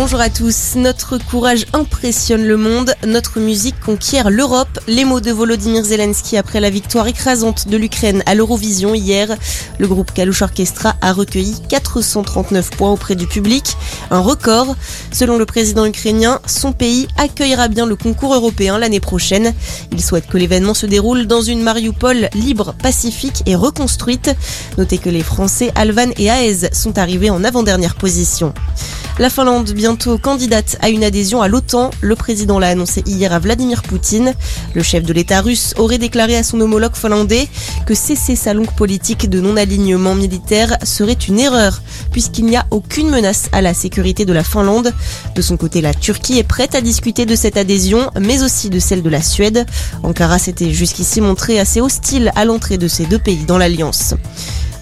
Bonjour à tous. Notre courage impressionne le monde, notre musique conquiert l'Europe. Les mots de Volodymyr Zelensky après la victoire écrasante de l'Ukraine à l'Eurovision hier. Le groupe Kalush Orchestra a recueilli 439 points auprès du public, un record. Selon le président ukrainien, son pays accueillera bien le concours européen l'année prochaine. Il souhaite que l'événement se déroule dans une Mariupol libre, pacifique et reconstruite. Notez que les Français Alvan et Aez sont arrivés en avant-dernière position. La Finlande, bientôt candidate à une adhésion à l'OTAN, le président l'a annoncé hier à Vladimir Poutine. Le chef de l'État russe aurait déclaré à son homologue finlandais que cesser sa longue politique de non-alignement militaire serait une erreur, puisqu'il n'y a aucune menace à la sécurité de la Finlande. De son côté, la Turquie est prête à discuter de cette adhésion, mais aussi de celle de la Suède. Ankara s'était jusqu'ici montré assez hostile à l'entrée de ces deux pays dans l'alliance.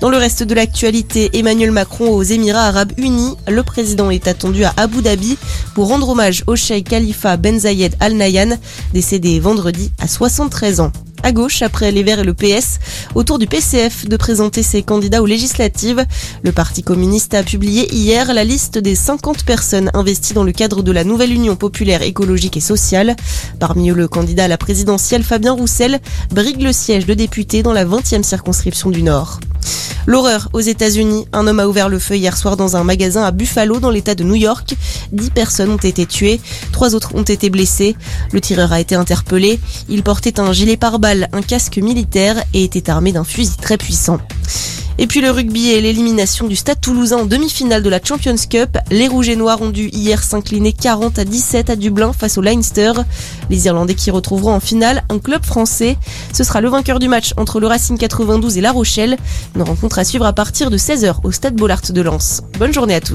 Dans le reste de l'actualité, Emmanuel Macron aux Émirats arabes unis, le président est attendu à Abu Dhabi pour rendre hommage au cheikh Khalifa Ben Zayed Al Nahyan, décédé vendredi à 73 ans à gauche après les Verts et le PS, autour du PCF de présenter ses candidats aux législatives. Le Parti communiste a publié hier la liste des 50 personnes investies dans le cadre de la nouvelle Union populaire écologique et sociale. Parmi eux, le candidat à la présidentielle Fabien Roussel brigue le siège de député dans la 20e circonscription du Nord. L'horreur aux États-Unis. Un homme a ouvert le feu hier soir dans un magasin à Buffalo, dans l'État de New York. Dix personnes ont été tuées, trois autres ont été blessées. Le tireur a été interpellé. Il portait un gilet pare-balles, un casque militaire et était armé d'un fusil très puissant. Et puis le rugby et l'élimination du Stade toulousain en demi-finale de la Champions Cup. Les Rouges et Noirs ont dû hier s'incliner 40 à 17 à Dublin face au Leinster. Les Irlandais qui retrouveront en finale un club français. Ce sera le vainqueur du match entre le Racing 92 et La Rochelle. Une rencontre à suivre à partir de 16h au Stade Bollard de Lens. Bonne journée à tous.